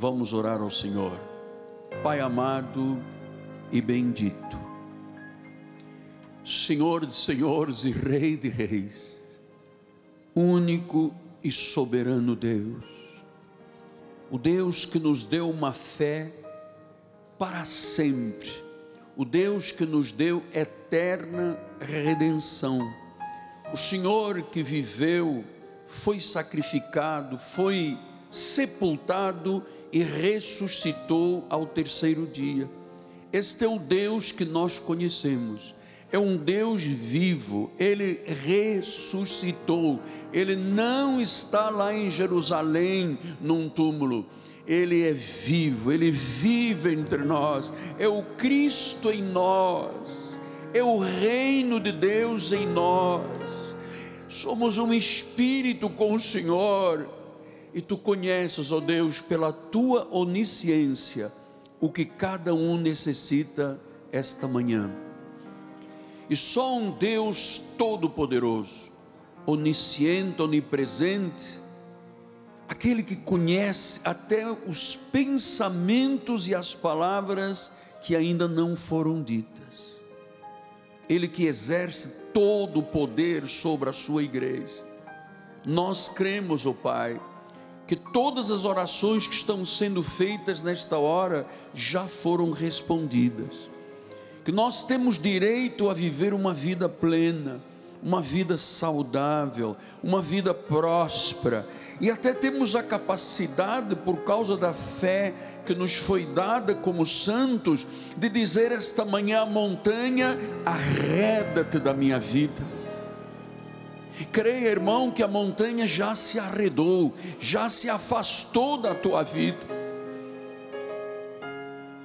Vamos orar ao Senhor. Pai amado e bendito, Senhor de senhores e Rei de reis, único e soberano Deus, o Deus que nos deu uma fé para sempre, o Deus que nos deu eterna redenção, o Senhor que viveu, foi sacrificado, foi sepultado e ressuscitou ao terceiro dia. Este é o Deus que nós conhecemos. É um Deus vivo, ele ressuscitou, ele não está lá em Jerusalém num túmulo, ele é vivo, ele vive entre nós, é o Cristo em nós, é o reino de Deus em nós. Somos um espírito com o Senhor e tu conheces, ó oh Deus, pela tua onisciência, o que cada um necessita esta manhã. E só um Deus todo-poderoso, onisciente, onipresente, aquele que conhece até os pensamentos e as palavras que ainda não foram ditas. Ele que exerce todo o poder sobre a sua igreja. Nós cremos, ó oh Pai, que todas as orações que estão sendo feitas nesta hora já foram respondidas. Que nós temos direito a viver uma vida plena, uma vida saudável, uma vida próspera, e até temos a capacidade, por causa da fé que nos foi dada como santos, de dizer esta manhã à montanha: arreda-te da minha vida Creia, irmão, que a montanha já se arredou, já se afastou da tua vida.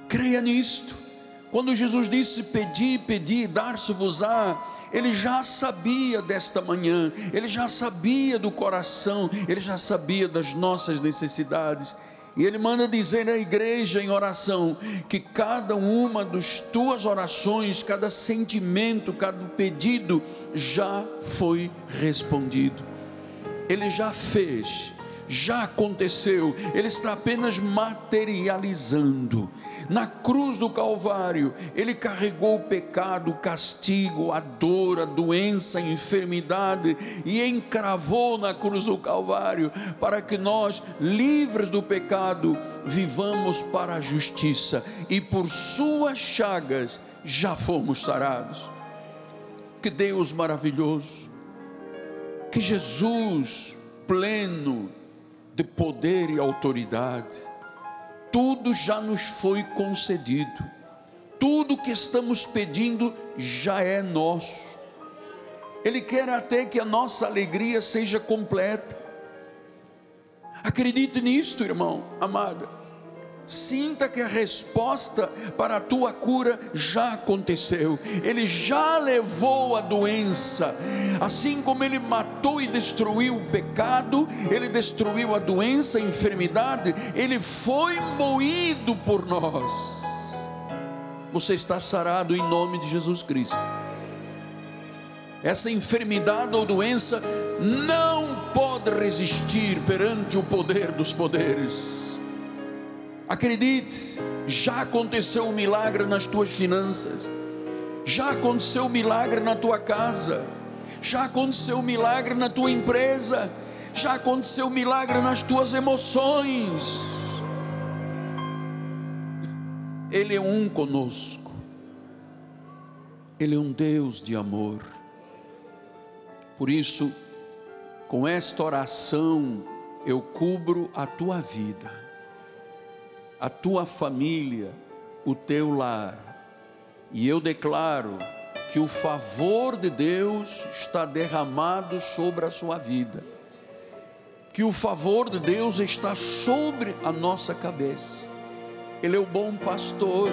Creia nisto. Quando Jesus disse: Pedi, pedi, dar-se-vos-á, ele já sabia desta manhã, ele já sabia do coração, ele já sabia das nossas necessidades. E ele manda dizer à igreja em oração que cada uma das tuas orações, cada sentimento, cada pedido já foi respondido. Ele já fez, já aconteceu, ele está apenas materializando na cruz do Calvário, Ele carregou o pecado, o castigo, a dor, a doença, a enfermidade e encravou na cruz do Calvário para que nós, livres do pecado, vivamos para a justiça e por Suas chagas já fomos sarados. Que Deus maravilhoso, que Jesus pleno de poder e autoridade, tudo já nos foi concedido, tudo que estamos pedindo já é nosso. Ele quer até que a nossa alegria seja completa. Acredite nisto, irmão, amada. Sinta que a resposta para a tua cura já aconteceu. Ele já levou a doença. Assim como ele matou e destruiu o pecado, ele destruiu a doença, a enfermidade, ele foi moído por nós. Você está sarado em nome de Jesus Cristo. Essa enfermidade ou doença não pode resistir perante o poder dos poderes Acredite, já aconteceu um milagre nas tuas finanças, já aconteceu um milagre na tua casa, já aconteceu um milagre na tua empresa, já aconteceu um milagre nas tuas emoções. Ele é um conosco, Ele é um Deus de amor. Por isso, com esta oração, eu cubro a tua vida a tua família, o teu lar. E eu declaro que o favor de Deus está derramado sobre a sua vida. Que o favor de Deus está sobre a nossa cabeça. Ele é o bom pastor.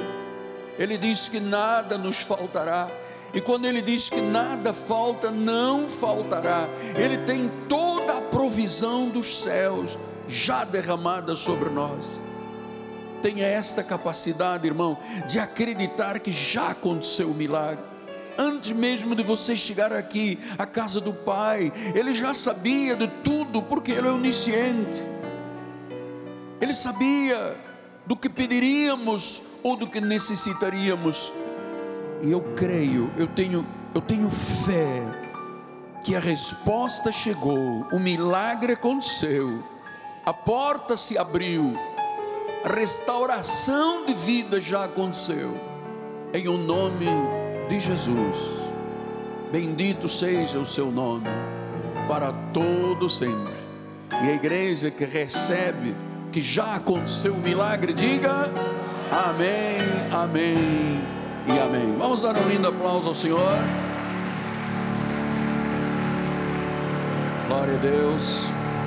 Ele diz que nada nos faltará. E quando ele diz que nada falta, não faltará. Ele tem toda a provisão dos céus já derramada sobre nós tenha esta capacidade, irmão, de acreditar que já aconteceu o milagre. Antes mesmo de você chegar aqui, à casa do Pai, Ele já sabia de tudo, porque Ele é onisciente. Ele sabia do que pediríamos ou do que necessitaríamos. E eu creio, eu tenho, eu tenho fé que a resposta chegou, o milagre aconteceu, a porta se abriu, restauração de vida já aconteceu. Em o nome de Jesus. Bendito seja o seu nome para todo sempre. E a igreja que recebe que já aconteceu o milagre, diga amém, amém e amém. Vamos dar um lindo aplauso ao Senhor. Glória a Deus.